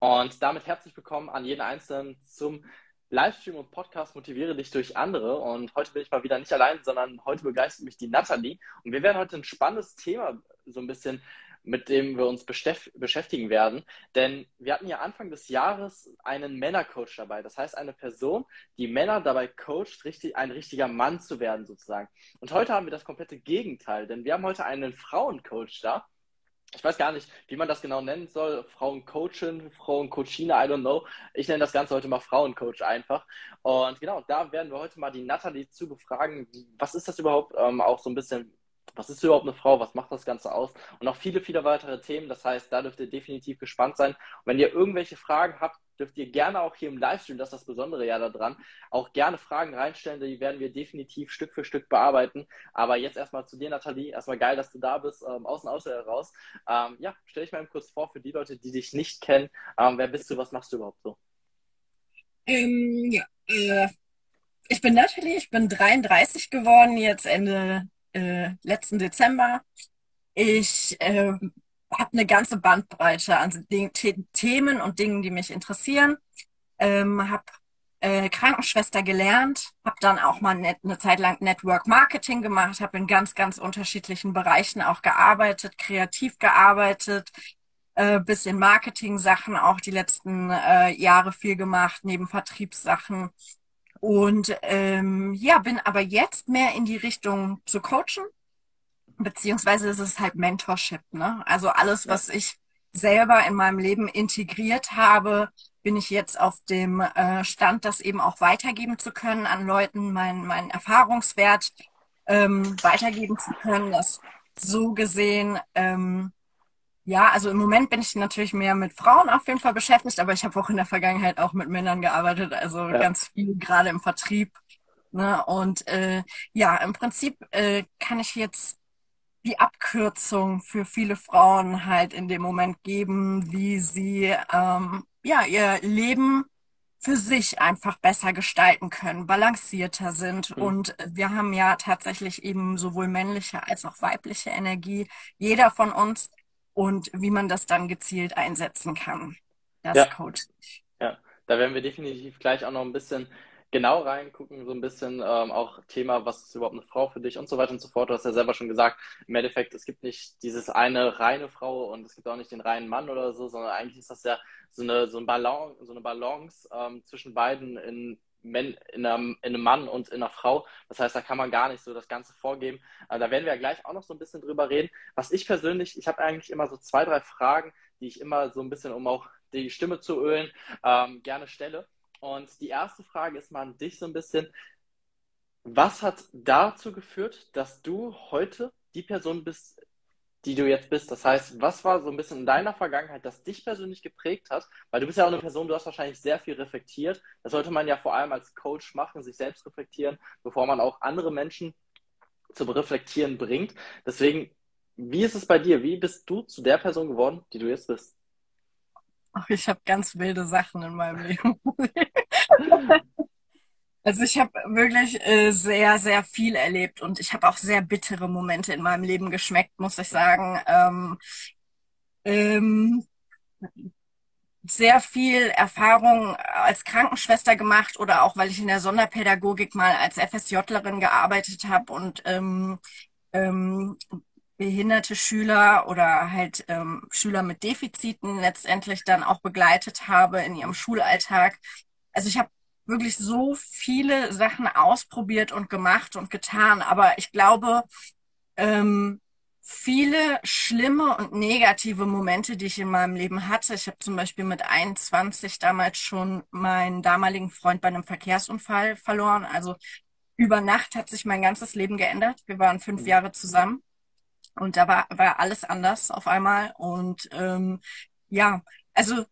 Und damit herzlich willkommen an jeden Einzelnen zum Livestream und Podcast Motiviere dich durch andere. Und heute bin ich mal wieder nicht allein, sondern heute begeistert mich die Nathalie. Und wir werden heute ein spannendes Thema so ein bisschen, mit dem wir uns beschäftigen werden. Denn wir hatten ja Anfang des Jahres einen Männercoach dabei. Das heißt, eine Person, die Männer dabei coacht, richtig, ein richtiger Mann zu werden sozusagen. Und heute haben wir das komplette Gegenteil, denn wir haben heute einen Frauencoach da ich weiß gar nicht, wie man das genau nennen soll. Frauencoachin, Frauencoachine, I don't know. Ich nenne das Ganze heute mal Frauencoach einfach. Und genau, da werden wir heute mal die Nathalie zu befragen. Was ist das überhaupt? Ähm, auch so ein bisschen, was ist überhaupt eine Frau? Was macht das Ganze aus? Und noch viele, viele weitere Themen. Das heißt, da dürft ihr definitiv gespannt sein. Und wenn ihr irgendwelche Fragen habt, dürft ihr gerne auch hier im Livestream, das ist das Besondere ja daran, auch gerne Fragen reinstellen, die werden wir definitiv Stück für Stück bearbeiten. Aber jetzt erstmal zu dir, Nathalie. Erstmal geil, dass du da bist, ähm, außen, außen heraus. Ähm, ja, stell dich mal kurz vor für die Leute, die dich nicht kennen. Ähm, wer bist du, was machst du überhaupt so? Ähm, ja, äh, ich bin Nathalie, ich bin 33 geworden, jetzt Ende äh, letzten Dezember. Ich äh, habe eine ganze Bandbreite an Themen und Dingen, die mich interessieren. Ähm, habe äh, Krankenschwester gelernt, habe dann auch mal net, eine Zeit lang Network Marketing gemacht, habe in ganz, ganz unterschiedlichen Bereichen auch gearbeitet, kreativ gearbeitet, äh, bisschen Marketing-Sachen auch die letzten äh, Jahre viel gemacht, neben Vertriebssachen. Und ähm, ja, bin aber jetzt mehr in die Richtung zu coachen, beziehungsweise ist es halt Mentorship, ne? Also alles, was ich selber in meinem Leben integriert habe, bin ich jetzt auf dem äh, Stand, das eben auch weitergeben zu können an Leuten, meinen mein Erfahrungswert ähm, weitergeben zu können. Das so gesehen, ähm, ja, also im Moment bin ich natürlich mehr mit Frauen auf jeden Fall beschäftigt, aber ich habe auch in der Vergangenheit auch mit Männern gearbeitet, also ja. ganz viel gerade im Vertrieb. Ne? Und äh, ja, im Prinzip äh, kann ich jetzt die Abkürzung für viele Frauen halt in dem Moment geben, wie sie ähm, ja ihr Leben für sich einfach besser gestalten können, balancierter sind. Mhm. Und wir haben ja tatsächlich eben sowohl männliche als auch weibliche Energie, jeder von uns, und wie man das dann gezielt einsetzen kann. Das ja. Coach. Ja, da werden wir definitiv gleich auch noch ein bisschen genau reingucken, so ein bisschen ähm, auch Thema, was ist überhaupt eine Frau für dich und so weiter und so fort. Du hast ja selber schon gesagt, im Endeffekt, es gibt nicht dieses eine reine Frau und es gibt auch nicht den reinen Mann oder so, sondern eigentlich ist das ja so eine, so ein Balance, so eine Balance ähm, zwischen beiden in, in, einem, in einem Mann und in einer Frau. Das heißt, da kann man gar nicht so das Ganze vorgeben. Aber da werden wir ja gleich auch noch so ein bisschen drüber reden. Was ich persönlich, ich habe eigentlich immer so zwei, drei Fragen, die ich immer so ein bisschen, um auch die Stimme zu ölen, ähm, gerne stelle. Und die erste Frage ist mal an dich so ein bisschen. Was hat dazu geführt, dass du heute die Person bist, die du jetzt bist? Das heißt, was war so ein bisschen in deiner Vergangenheit, das dich persönlich geprägt hat? Weil du bist ja auch eine Person, du hast wahrscheinlich sehr viel reflektiert. Das sollte man ja vor allem als Coach machen, sich selbst reflektieren, bevor man auch andere Menschen zum Reflektieren bringt. Deswegen, wie ist es bei dir? Wie bist du zu der Person geworden, die du jetzt bist? Ach, ich habe ganz wilde Sachen in meinem Leben. also ich habe wirklich äh, sehr, sehr viel erlebt und ich habe auch sehr bittere Momente in meinem Leben geschmeckt, muss ich sagen. Ähm, ähm, sehr viel Erfahrung als Krankenschwester gemacht oder auch weil ich in der Sonderpädagogik mal als FSJlerin gearbeitet habe und ähm, ähm, behinderte Schüler oder halt ähm, Schüler mit Defiziten letztendlich dann auch begleitet habe in ihrem Schulalltag. Also ich habe wirklich so viele Sachen ausprobiert und gemacht und getan, aber ich glaube, ähm, viele schlimme und negative Momente, die ich in meinem Leben hatte. Ich habe zum Beispiel mit 21 damals schon meinen damaligen Freund bei einem Verkehrsunfall verloren. Also über Nacht hat sich mein ganzes Leben geändert. Wir waren fünf Jahre zusammen. Und da war, war alles anders auf einmal. Und ähm, ja, also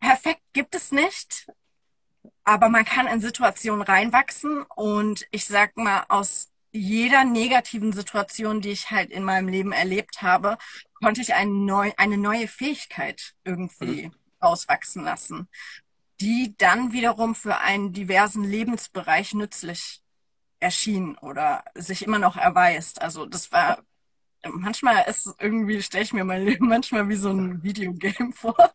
perfekt gibt es nicht, aber man kann in Situationen reinwachsen. Und ich sag mal, aus jeder negativen Situation, die ich halt in meinem Leben erlebt habe, konnte ich eine, neu, eine neue Fähigkeit irgendwie mhm. auswachsen lassen, die dann wiederum für einen diversen Lebensbereich nützlich erschien oder sich immer noch erweist. Also das war manchmal ist irgendwie, stelle ich mir mein Leben manchmal wie so ein Videogame vor.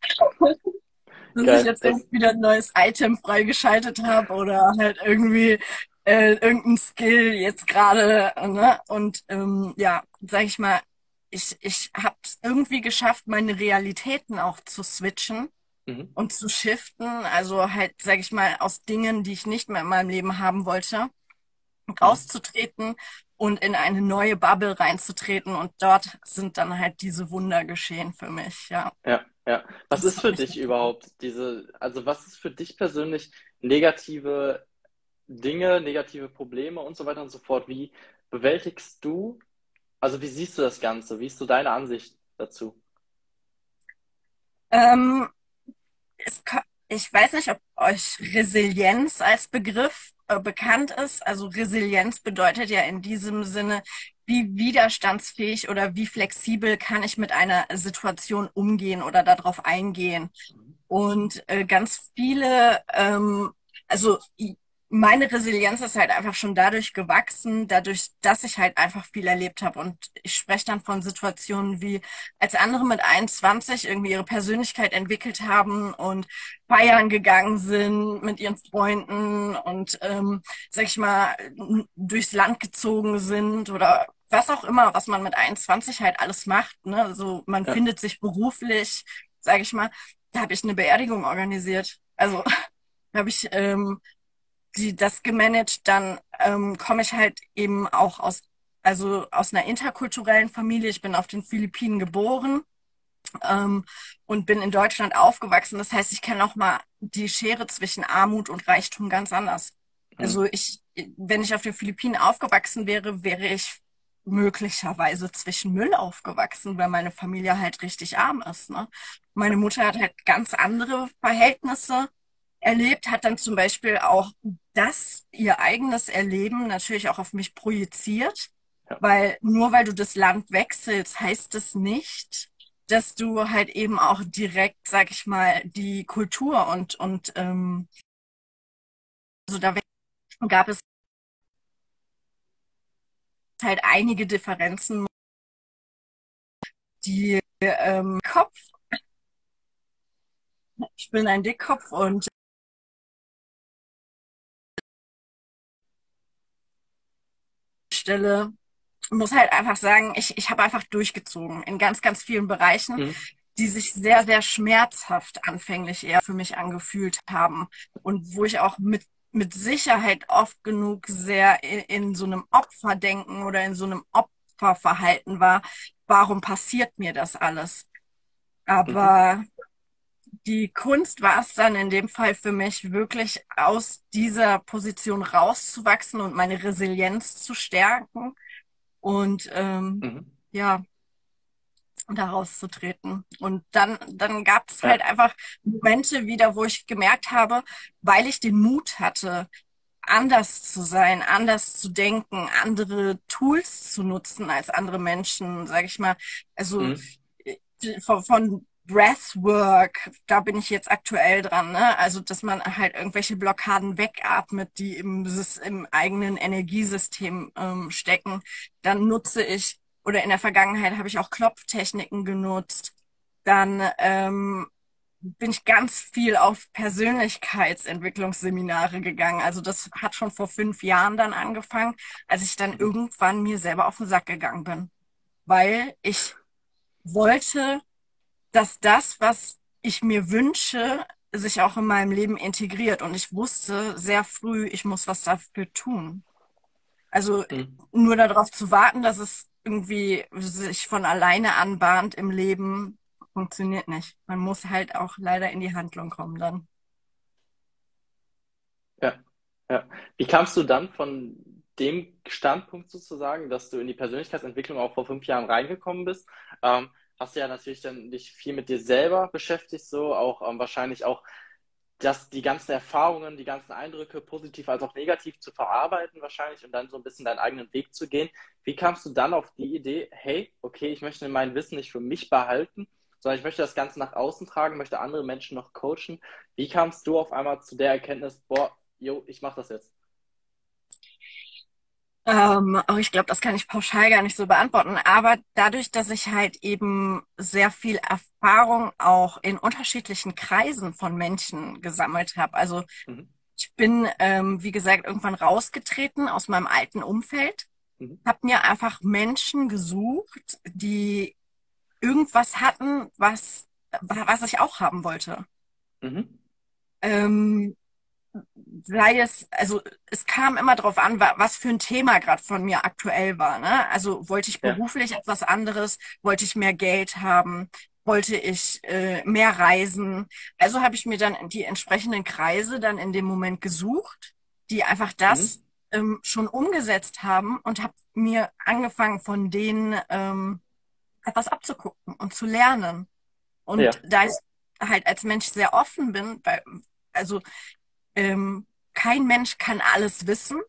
Dass Geil. ich jetzt irgendwie wieder ein neues Item freigeschaltet habe oder halt irgendwie äh, irgendein Skill jetzt gerade, ne? Und ähm, ja, sag ich mal, ich, ich habe es irgendwie geschafft, meine Realitäten auch zu switchen mhm. und zu shiften. Also halt, sag ich mal, aus Dingen, die ich nicht mehr in meinem Leben haben wollte, Rauszutreten und in eine neue Bubble reinzutreten. Und dort sind dann halt diese Wunder geschehen für mich. Ja, Ja, ja. Was das ist für dich überhaupt diese, also was ist für dich persönlich negative Dinge, negative Probleme und so weiter und so fort? Wie bewältigst du, also wie siehst du das Ganze? Wie ist so deine Ansicht dazu? Ähm, es, ko- ich weiß nicht, ob euch Resilienz als Begriff äh, bekannt ist. Also Resilienz bedeutet ja in diesem Sinne, wie widerstandsfähig oder wie flexibel kann ich mit einer Situation umgehen oder darauf eingehen. Und äh, ganz viele, ähm, also meine Resilienz ist halt einfach schon dadurch gewachsen, dadurch, dass ich halt einfach viel erlebt habe. Und ich spreche dann von Situationen wie, als andere mit 21 irgendwie ihre Persönlichkeit entwickelt haben und feiern gegangen sind mit ihren Freunden und, ähm, sag ich mal, durchs Land gezogen sind oder was auch immer, was man mit 21 halt alles macht. Ne? Also man Ja, findet sich beruflich, sag ich mal da habe ich eine Beerdigung organisiert. Also habe ich ähm, die das gemanagt. Dann ähm, komme ich halt eben auch aus, also aus einer interkulturellen Familie. Ich bin auf den Philippinen geboren ähm, und bin in Deutschland aufgewachsen. Das heißt, ich kenne auch mal die Schere zwischen Armut und Reichtum ganz anders. mhm. Also ich, wenn ich auf den Philippinen aufgewachsen wäre, wäre ich möglicherweise zwischen Müll aufgewachsen, weil meine Familie halt richtig arm ist, ne? Meine Mutter hat halt ganz andere Verhältnisse erlebt, hat dann zum Beispiel auch das, ihr eigenes Erleben natürlich auch auf mich projiziert, Ja, weil nur weil du das Land wechselst, heißt es nicht, dass du halt eben auch direkt, sag ich mal, die Kultur und, und ähm, also da gab es halt einige Differenzen, die ähm, Kopf, ich bin ein Dickkopf und Stelle muss halt einfach sagen, ich, ich habe einfach durchgezogen in ganz, ganz vielen Bereichen, mhm. die sich sehr, sehr schmerzhaft anfänglich eher für mich angefühlt haben und wo ich auch mit, mit Sicherheit oft genug sehr in, in so einem Opferdenken oder in so einem Opferverhalten war. Warum passiert mir das alles? Mhm. Die Kunst war es dann in dem Fall für mich, wirklich aus dieser Position rauszuwachsen und meine Resilienz zu stärken und ähm, Mhm. ja, da rauszutreten. Und dann, dann gab es halt Ja, einfach Momente wieder, wo ich gemerkt habe, weil ich den Mut hatte, anders zu sein, anders zu denken, andere Tools zu nutzen als andere Menschen, sage ich mal. Also mhm. äh, von, von Breathwork, da bin ich jetzt aktuell dran, ne? Also, dass man halt irgendwelche Blockaden wegatmet, die im, im eigenen Energiesystem ähm, stecken. Dann nutze ich, oder in der Vergangenheit habe ich auch Klopftechniken genutzt. Dann ähm, bin ich ganz viel auf Persönlichkeitsentwicklungsseminare gegangen. Also das hat schon vor fünf Jahren dann angefangen, als ich dann irgendwann mir selber auf den Sack gegangen bin, weil ich wollte, dass das, was ich mir wünsche, sich auch in meinem Leben integriert. Und ich wusste sehr früh, ich muss was dafür tun. Also Mhm. nur darauf zu warten, dass es irgendwie sich von alleine anbahnt im Leben, funktioniert nicht. Man muss halt auch leider in die Handlung kommen dann. Ja, ja. Wie kamst du dann von dem Standpunkt sozusagen, dass du in die Persönlichkeitsentwicklung auch vor fünf Jahren reingekommen bist? Ähm, hast du ja natürlich dann dich viel mit dir selber beschäftigt, so auch ähm, wahrscheinlich auch das, die ganzen Erfahrungen, die ganzen Eindrücke, positiv als auch negativ zu verarbeiten wahrscheinlich und dann so ein bisschen deinen eigenen Weg zu gehen. Wie kamst du dann auf die Idee, hey, okay, ich möchte mein Wissen nicht für mich behalten, sondern ich möchte das Ganze nach außen tragen, möchte andere Menschen noch coachen. Wie kamst du auf einmal zu der Erkenntnis, boah, jo, ich mache das jetzt? Ähm, auch ich glaube, das kann ich pauschal gar nicht so beantworten. Aber dadurch, dass ich halt eben sehr viel Erfahrung auch in unterschiedlichen Kreisen von Menschen gesammelt habe. Also Mhm. ich bin, ähm, wie gesagt, irgendwann rausgetreten aus meinem alten Umfeld, Mhm. habe mir einfach Menschen gesucht, die irgendwas hatten, was, was ich auch haben wollte. Mhm. Ähm, sei es, also es kam immer darauf an, wa- was für ein Thema gerade von mir aktuell war, ne? Also wollte ich Ja. beruflich etwas anderes, wollte ich mehr Geld haben, wollte ich äh, mehr reisen. Also habe ich mir dann die entsprechenden Kreise dann in dem Moment gesucht, die einfach Mhm. das ähm, schon umgesetzt haben und habe mir angefangen von denen ähm, etwas abzugucken und zu lernen. Ja. Und da ich halt als Mensch sehr offen bin, weil, also ähm, kein Mensch kann alles wissen.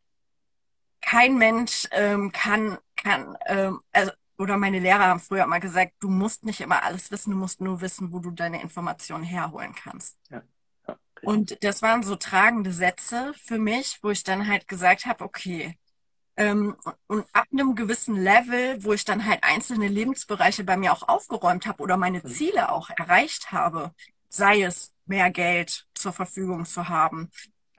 Kein Mensch ähm, kann, kann, ähm, also, oder meine Lehrer haben früher immer gesagt, du musst nicht immer alles wissen, du musst nur wissen, wo du deine Informationen herholen kannst. Ja. Ja. Und das waren so tragende Sätze für mich, wo ich dann halt gesagt habe, okay, ähm, und, ab einem gewissen Level, wo ich dann halt einzelne Lebensbereiche bei mir auch aufgeräumt habe oder meine Mhm. Ziele auch erreicht habe, sei es mehr Geld zur Verfügung zu haben,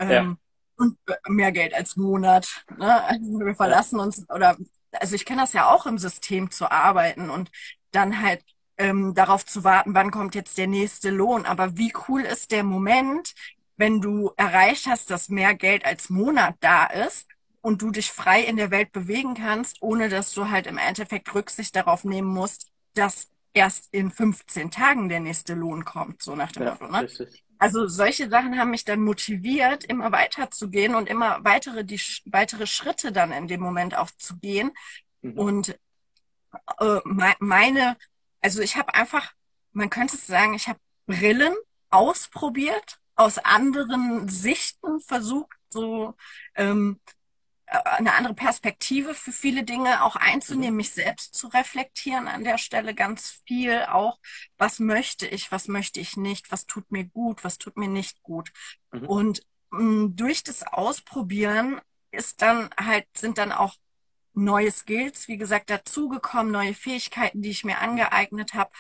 Ja. ähm, und äh, mehr Geld als Monat, ne? Also wir Ja. verlassen uns oder also ich kenne das ja auch im System zu arbeiten und dann halt ähm, darauf zu warten, wann kommt jetzt der nächste Lohn. Aber wie cool ist der Moment, wenn du erreicht hast, dass mehr Geld als Monat da ist und du dich frei in der Welt bewegen kannst, ohne dass du halt im Endeffekt Rücksicht darauf nehmen musst, dass erst in 15 Tagen der nächste Lohn kommt, so nach dem Ja. Motto, ne? Also solche Sachen haben mich dann motiviert, immer weiterzugehen und immer weitere, die weitere Schritte dann in dem Moment auch zu gehen. Mhm. Und äh, mei- meine, also ich habe einfach, man könnte es sagen, ich habe Brillen ausprobiert, aus anderen Sichten versucht, so ähm, äh, eine andere Perspektive für viele Dinge auch Mhm. einzunehmen, mich selbst zu reflektieren an der Stelle ganz viel auch, was möchte ich, was möchte ich nicht, was tut mir gut, was tut mir nicht gut. Mhm. Und mh, durch das Ausprobieren ist dann halt, sind dann auch neue Skills, wie gesagt, dazugekommen, neue Fähigkeiten, die ich mir angeeignet habe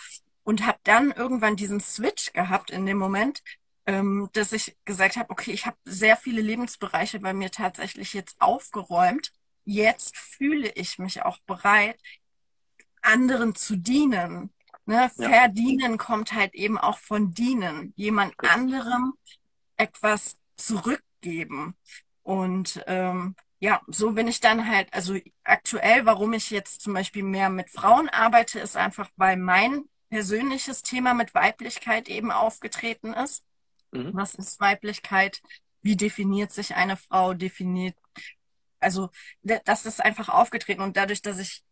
und habe dann irgendwann diesen Switch gehabt in dem Moment, ähm, dass ich gesagt habe, okay, ich habe sehr viele Lebensbereiche bei mir tatsächlich jetzt aufgeräumt. Jetzt fühle ich mich auch bereit, anderen zu dienen. Ne? Ja. Verdienen kommt halt eben auch von dienen, jemand anderem etwas zurückgeben. Und ähm, ja, so bin ich dann halt, also aktuell, warum ich jetzt zum Beispiel mehr mit Frauen arbeite, ist einfach, weil mein persönliches Thema mit Weiblichkeit eben aufgetreten ist. Mhm. Was ist Weiblichkeit? Wie definiert sich eine Frau? Definiert, also das ist einfach aufgetreten und dadurch, dass ich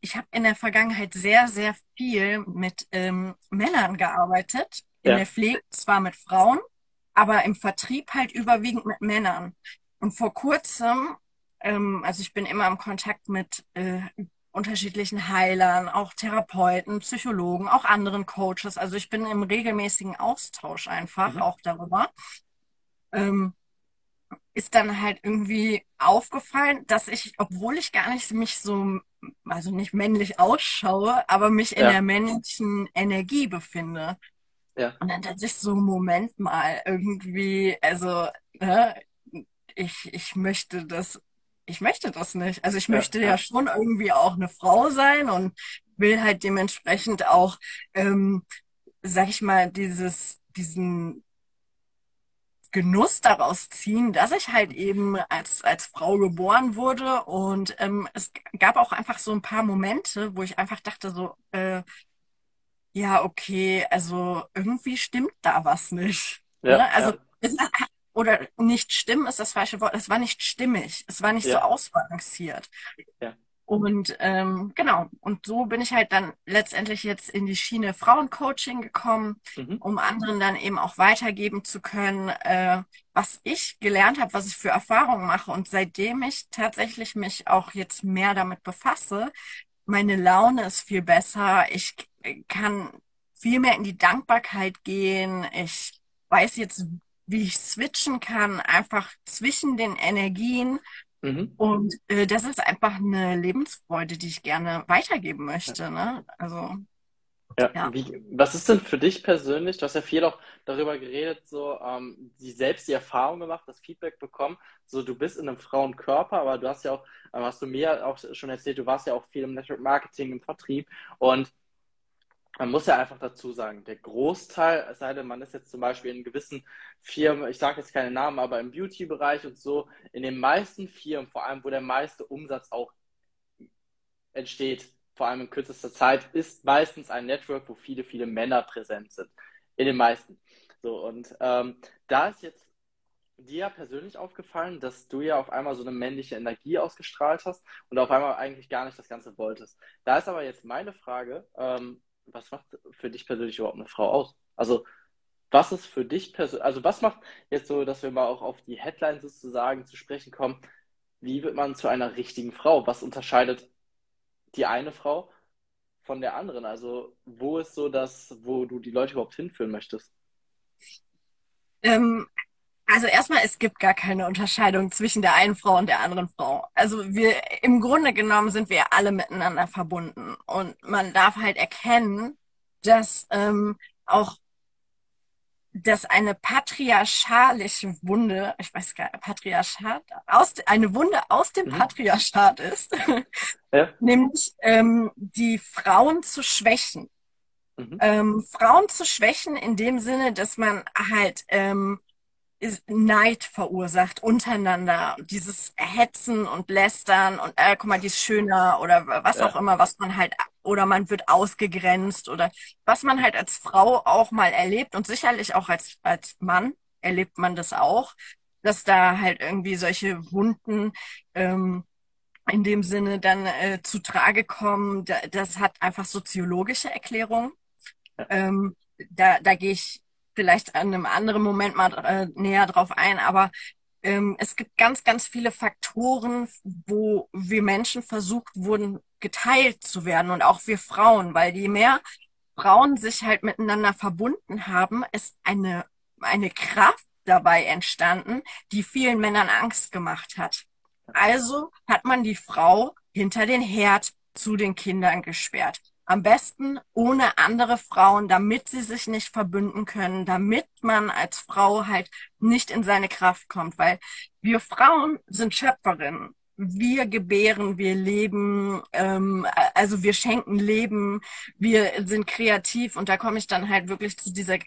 ich habe in der Vergangenheit sehr, sehr viel mit ähm, Männern gearbeitet, in Ja. der Pflege zwar mit Frauen, aber im Vertrieb halt überwiegend mit Männern. Und vor kurzem, ähm, also ich bin immer im Kontakt mit äh, unterschiedlichen Heilern, auch Therapeuten, Psychologen, auch anderen Coaches. Also ich bin im regelmäßigen Austausch einfach Mhm. auch darüber. Ähm, ist dann halt irgendwie aufgefallen, dass ich, obwohl ich gar nicht mich so, also nicht männlich ausschaue, aber mich in Ja. der männlichen Energie befinde. Ja. Und dann dachte ich so, Moment mal, irgendwie, also, ne, ich, ich möchte das, ich möchte das nicht. Also ich möchte ja Ja. schon irgendwie auch eine Frau sein und will halt dementsprechend auch, ähm, sag ich mal, dieses, diesen Genuss daraus ziehen, dass ich halt eben als, als Frau geboren wurde. Und ähm, es gab auch einfach so ein paar Momente, wo ich einfach dachte so, äh, ja, okay, also irgendwie stimmt da was nicht. Ja. Ne? Also Ja. es, oder nicht stimmen ist das falsche Wort. Es war nicht stimmig. Es war nicht so Ja. ausbalanciert. Ja. Und ähm, genau, und so bin ich halt dann letztendlich jetzt in die Schiene Frauencoaching gekommen, Mhm. um anderen dann eben auch weitergeben zu können, äh, was ich gelernt habe, was ich für Erfahrungen mache. Und seitdem ich tatsächlich mich auch jetzt mehr damit befasse, meine Laune ist viel besser. Ich kann viel mehr in die Dankbarkeit gehen. Ich weiß jetzt, wie ich switchen kann, einfach zwischen den Energien Mhm. Und äh, das ist einfach eine Lebensfreude, die ich gerne weitergeben möchte. Ne? Also ja, ja. Wie, was ist denn für dich persönlich? Du hast ja viel auch darüber geredet, so ähm, die selbst die Erfahrung gemacht, das Feedback bekommen. So, du bist in einem Frauenkörper, aber du hast ja auch, ähm, hast du mir auch schon erzählt, du warst ja auch viel im Network Marketing, im Vertrieb und man muss ja einfach dazu sagen, der Großteil, es sei denn, man ist jetzt zum Beispiel in gewissen Firmen, ich sage jetzt keine Namen, aber im Beauty-Bereich und so, in den meisten Firmen, vor allem wo der meiste Umsatz auch entsteht, vor allem in kürzester Zeit, ist meistens ein Network, wo viele, viele Männer präsent sind. In den meisten. So, und ähm, da ist jetzt dir persönlich aufgefallen, dass du ja auf einmal so eine männliche Energie ausgestrahlt hast und auf einmal eigentlich gar nicht das Ganze wolltest. Da ist aber jetzt meine Frage, ähm, was macht für dich persönlich überhaupt eine Frau aus? Also, was ist für dich persönlich, also was macht jetzt so, dass wir mal auch auf die Headlines sozusagen zu sprechen kommen, wie wird man zu einer richtigen Frau? Was unterscheidet die eine Frau von der anderen? Also, wo ist so das, wo du die Leute überhaupt hinführen möchtest? Ähm, also erstmal, es gibt gar keine Unterscheidung zwischen der einen Frau und der anderen Frau. Also wir, im Grunde genommen sind wir alle miteinander verbunden. Und man darf halt erkennen, dass ähm, auch dass eine patriarchalische Wunde, ich weiß gar nicht, Patriarchat, aus, eine Wunde aus dem mhm. Patriarchat ist, ja. nämlich ähm, die Frauen zu schwächen. Mhm. Ähm, Frauen zu schwächen in dem Sinne, dass man halt ähm, Neid verursacht untereinander. Dieses Hetzen und Lästern und äh, guck mal, die ist schöner oder was ja. auch immer, was man halt, oder man wird ausgegrenzt oder was man halt als Frau auch mal erlebt und sicherlich auch als, als Mann erlebt man das auch, dass da halt irgendwie solche Wunden ähm, in dem Sinne dann äh, zu Trage kommen. Das hat einfach soziologische Erklärung. Ja. Ähm, da, da gehe ich vielleicht an einem anderen Moment mal äh, näher drauf ein, aber ähm, es gibt ganz, ganz viele Faktoren, wo wir Menschen versucht wurden, geteilt zu werden und auch wir Frauen, weil je mehr Frauen sich halt miteinander verbunden haben, ist eine, eine Kraft dabei entstanden, die vielen Männern Angst gemacht hat. Also hat man die Frau hinter den Herd zu den Kindern gesperrt. Am besten ohne andere Frauen, damit sie sich nicht verbünden können, damit man als Frau halt nicht in seine Kraft kommt, weil wir Frauen sind Schöpferinnen. Wir gebären, wir leben, ähm, also wir schenken Leben, wir sind kreativ und da komme ich dann halt wirklich zu dieser,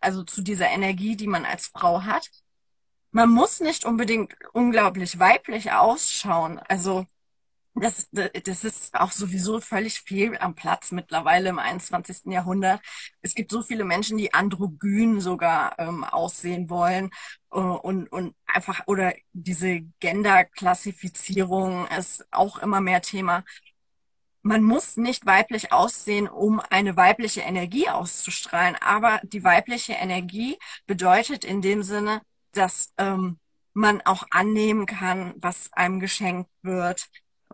also zu dieser Energie, die man als Frau hat. Man muss nicht unbedingt unglaublich weiblich ausschauen. Also das, das ist auch sowieso völlig fehl am Platz mittlerweile im 21. Jahrhundert. Es gibt so viele Menschen, die androgyn sogar ähm, aussehen wollen äh, und, und einfach, oder diese Gender-Klassifizierung ist auch immer mehr Thema. Man muss nicht weiblich aussehen, um eine weibliche Energie auszustrahlen, aber die weibliche Energie bedeutet in dem Sinne, dass ähm, man auch annehmen kann, was einem geschenkt wird,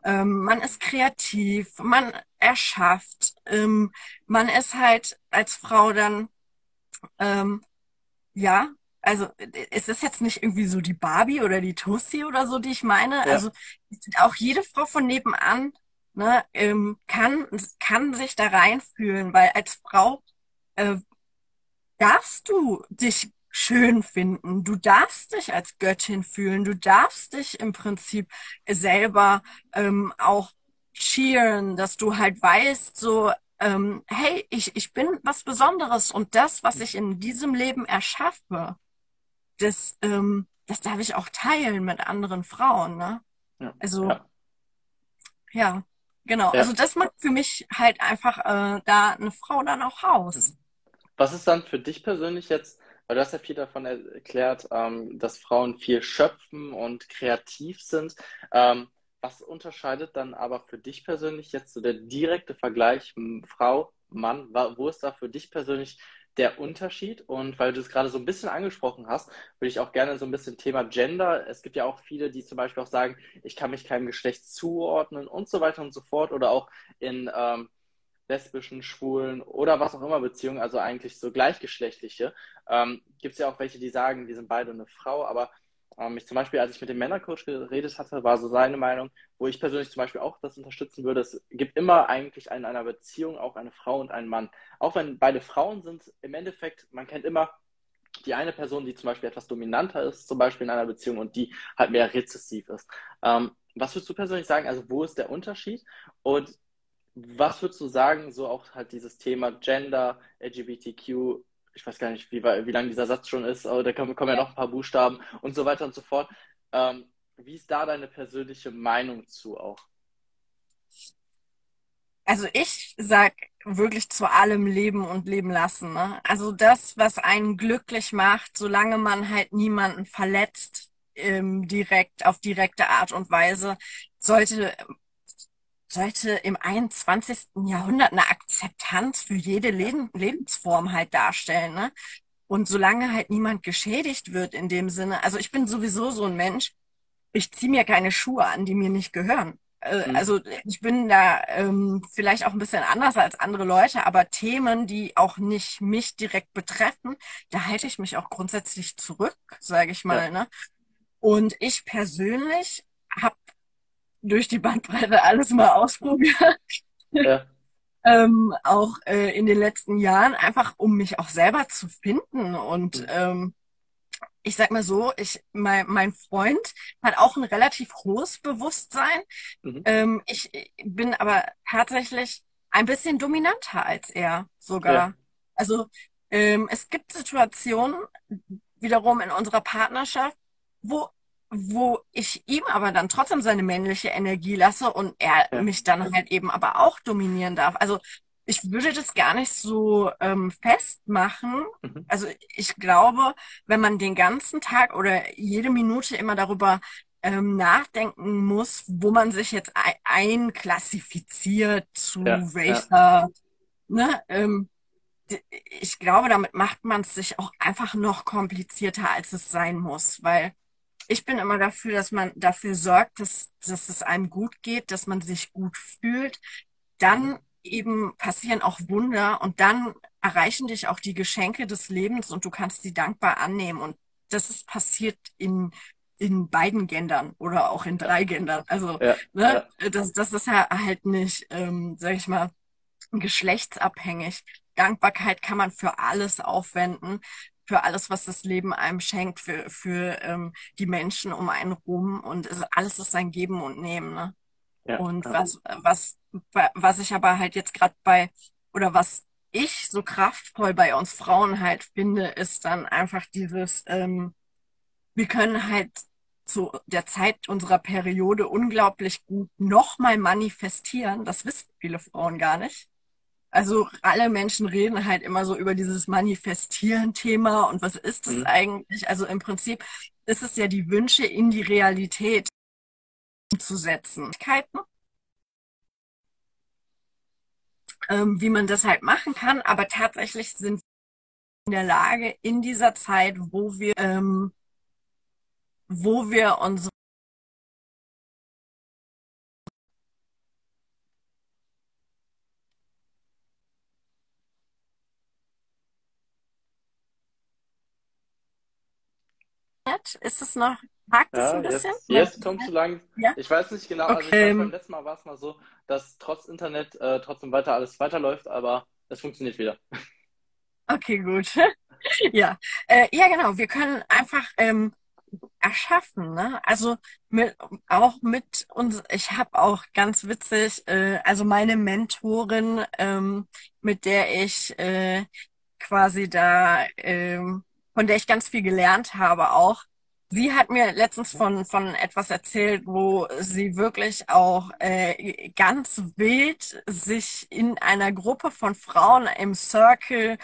ähm, man ist kreativ, man erschafft, ähm, man ist halt als Frau dann, ähm, ja, also es ist jetzt nicht irgendwie so die Barbie oder die Toasty oder so, die ich meine. Ja. Also auch jede Frau von nebenan ne, ähm, kann, kann sich da reinfühlen, weil als Frau äh, darfst du dich schön finden. Du darfst dich als Göttin fühlen. Du darfst dich im Prinzip selber ähm, auch cheeren, dass du halt weißt, so, ähm, hey, ich, ich bin was Besonderes und das, was ich in diesem Leben erschaffe, das, ähm, das darf ich auch teilen mit anderen Frauen. Ne? Ja, also, ja, ja genau. Ja. Also das macht für mich halt einfach äh, da eine Frau dann auch aus. Was ist dann für dich persönlich jetzt weil du hast ja viel davon erklärt, ähm, dass Frauen viel schöpfen und kreativ sind. Ähm, was unterscheidet dann aber für dich persönlich jetzt so der direkte Vergleich Frau, Mann? Wo ist da für dich persönlich der Unterschied? Und weil du es gerade so ein bisschen angesprochen hast, würde ich auch gerne so ein bisschen Thema Gender. Es gibt ja auch viele, die zum Beispiel auch sagen, ich kann mich keinem Geschlecht zuordnen und so weiter und so fort. Oder auch in ähm, lesbischen, schwulen oder was auch immer Beziehungen, also eigentlich so gleichgeschlechtliche. Ähm, Gibt es ja auch welche, die sagen, wir sind beide eine Frau, aber Ähm, ich zum Beispiel, als ich mit dem Männercoach geredet hatte, war so seine Meinung, wo ich persönlich zum Beispiel auch das unterstützen würde. Es gibt immer eigentlich in einer Beziehung auch eine Frau und einen Mann. Auch wenn beide Frauen sind, im Endeffekt, man kennt immer die eine Person, die zum Beispiel etwas dominanter ist, zum Beispiel in einer Beziehung und die halt mehr rezessiv ist. Ähm, was würdest du persönlich sagen? Also, wo ist der Unterschied? Und was würdest du sagen, so auch halt dieses Thema Gender, LGBTQ, ich weiß gar nicht, wie, wie lang dieser Satz schon ist, aber da kommen, kommen ja noch ein paar Buchstaben und so weiter und so fort. Ähm, wie ist da deine persönliche Meinung zu auch? Also ich sag wirklich zu allem Leben und Leben lassen. Ne? Also das, was einen glücklich macht, solange man halt niemanden verletzt, ähm, direkt, auf direkte Art und Weise, sollte sollte im 21. Jahrhundert eine Akzeptanz für jede Leben, Lebensform halt darstellen, ne? Und solange halt niemand geschädigt wird in dem Sinne, also ich bin sowieso so ein Mensch, ich ziehe mir keine Schuhe an, die mir nicht gehören. Äh, mhm. Also ich bin da ähm, vielleicht auch ein bisschen anders als andere Leute, aber Themen, die auch nicht mich direkt betreffen, da halte ich mich auch grundsätzlich zurück, sage ich mal. Ja. Ne? Und ich persönlich habe durch die Bandbreite alles mal ausprobiert. Ja. ähm, auch äh, in den letzten Jahren, einfach um mich auch selber zu finden. Und mhm. ähm, ich sag mal so, ich, mein, mein Freund hat auch ein relativ hohes Bewusstsein. Mhm. Ähm, ich bin aber tatsächlich ein bisschen dominanter als er sogar. Ja. Also ähm, es gibt Situationen wiederum in unserer Partnerschaft, wo wo ich ihm aber dann trotzdem seine männliche Energie lasse und er ja. mich dann halt eben aber auch dominieren darf. Also ich würde das gar nicht so ähm, festmachen. Mhm. Also ich glaube, wenn man den ganzen Tag oder jede Minute immer darüber ähm, nachdenken muss, wo man sich jetzt einklassifiziert zu ja, welcher, ja. ne, ähm, ich glaube, damit macht man es sich auch einfach noch komplizierter, als es sein muss, weil ich bin immer dafür, dass man dafür sorgt, dass, dass es einem gut geht, dass man sich gut fühlt. Dann eben passieren auch Wunder und dann erreichen dich auch die Geschenke des Lebens und du kannst sie dankbar annehmen. Und das ist passiert in, in beiden Gendern oder auch in drei Gendern. Also, ja, ne, ja. Das, das ist ja halt nicht, ähm, sag ich mal, geschlechtsabhängig. Dankbarkeit kann man für alles aufwenden für alles, was das Leben einem schenkt, für, für ähm, die Menschen um einen rum und es, alles ist sein Geben und Nehmen. Ne? Ja, und ja. was, was, was ich aber halt jetzt gerade bei, oder was ich so kraftvoll bei uns Frauen halt finde, ist dann einfach dieses, ähm, wir können halt zu der Zeit unserer Periode unglaublich gut nochmal manifestieren. Das wissen viele Frauen gar nicht. Also alle Menschen reden halt immer so über dieses Manifestieren-Thema und was ist es mhm. eigentlich? Also im Prinzip ist es ja die Wünsche in die Realität zu setzen. Ähm, wie man das halt machen kann, aber tatsächlich sind wir in der Lage in dieser Zeit, wo wir, ähm, wo wir unsere Ist es noch, hakt es ja, ein bisschen? Jetzt, jetzt kommst du lang. Ja? Ich weiß nicht genau, okay. also ich weiß, beim letzten Mal war es mal so, dass trotz Internet äh, trotzdem weiter alles weiterläuft, aber es funktioniert wieder. Okay, gut. ja. Äh, ja, genau. Wir können einfach ähm, erschaffen, ne? Also mit, auch mit uns, ich habe auch ganz witzig, äh, also meine Mentorin, ähm, mit der ich äh, quasi da ähm, von der ich ganz viel gelernt habe auch. Sie hat mir letztens von, von etwas erzählt, wo sie wirklich auch äh, ganz wild sich in einer Gruppe von Frauen im Circle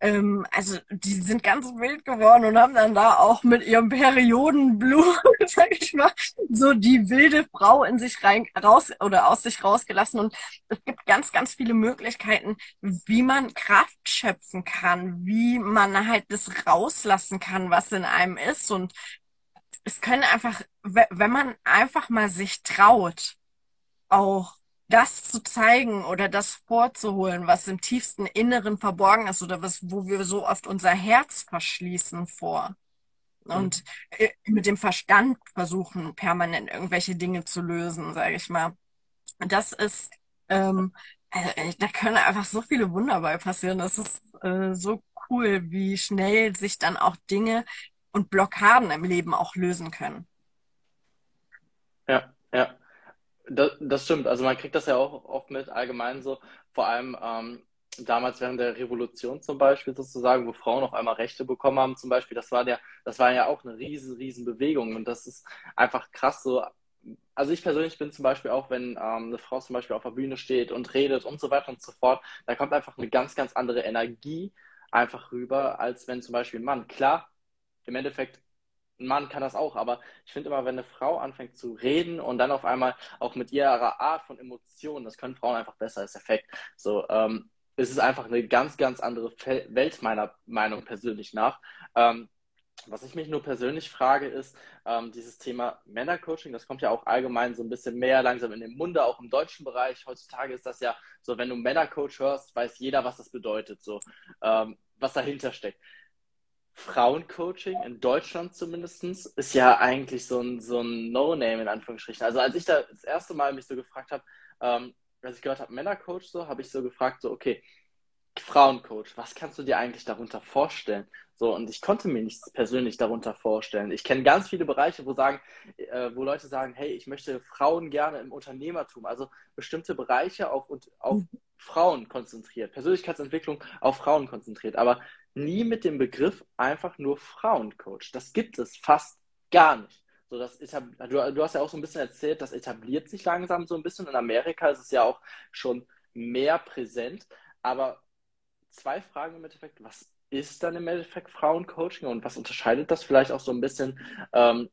ähm, also die sind ganz wild geworden und haben dann da auch mit ihrem Periodenblut, sag ich mal, so die wilde Frau in sich rein raus oder aus sich rausgelassen. Und es gibt ganz, ganz viele Möglichkeiten, wie man Kraft schöpfen kann, wie man halt das rauslassen kann, was in einem ist. Und es können einfach, wenn man einfach mal sich traut, auch das zu zeigen oder das vorzuholen, was im tiefsten Inneren verborgen ist oder was, wo wir so oft unser Herz verschließen vor. und äh, mit dem Verstand versuchen, permanent irgendwelche Dinge zu lösen, sage ich mal. Das ist, ähm, äh, da können einfach so viele Wunder bei passieren. Das ist äh, so cool, wie schnell sich dann auch Dinge und Blockaden im Leben auch lösen können. Ja, ja. Das, das stimmt. Also man kriegt das ja auch oft mit allgemein so, vor allem ähm, damals während der Revolution zum Beispiel sozusagen, wo Frauen auf einmal Rechte bekommen haben, zum Beispiel, das war der, das war ja auch eine riesen, riesen Bewegung und das ist einfach krass so. Also ich persönlich bin zum Beispiel auch, wenn ähm, eine Frau zum Beispiel auf der Bühne steht und redet und so weiter und so fort, da kommt einfach eine ganz, ganz andere Energie einfach rüber, als wenn zum Beispiel ein Mann. Klar, im Endeffekt ein Mann kann das auch, aber ich finde immer, wenn eine Frau anfängt zu reden und dann auf einmal auch mit ihrer Art von Emotionen, das können Frauen einfach besser, ist Effekt. So, ähm, es ist einfach eine ganz, ganz andere Welt meiner Meinung persönlich nach. Ähm, was ich mich nur persönlich frage, ist ähm, dieses Thema Männercoaching. Das kommt ja auch allgemein so ein bisschen mehr langsam in den Munde, auch im deutschen Bereich. Heutzutage ist das ja so, wenn du Männercoach hörst, weiß jeder, was das bedeutet, so ähm, was dahinter steckt. Frauencoaching in Deutschland zumindest ist ja eigentlich so ein, so ein No-Name in Anführungsstrichen. Also als ich da das erste Mal mich so gefragt habe, ähm, als ich gehört habe, Männercoach, so, habe ich so gefragt, so, okay, Frauencoach, was kannst du dir eigentlich darunter vorstellen? So, und ich konnte mir nichts persönlich darunter vorstellen. Ich kenne ganz viele Bereiche, wo sagen, äh, wo Leute sagen, hey, ich möchte Frauen gerne im Unternehmertum, also bestimmte Bereiche auf, auf mhm. Frauen konzentriert, Persönlichkeitsentwicklung auf Frauen konzentriert, aber nie mit dem Begriff einfach nur Frauencoach. Das gibt es fast gar nicht. So, das du, du hast ja auch so ein bisschen erzählt, das etabliert sich langsam so ein bisschen. In Amerika ist es ja auch schon mehr präsent. Aber zwei Fragen im Endeffekt. Was ist dann im Endeffekt Frauencoaching und was unterscheidet das vielleicht auch so ein bisschen ähm,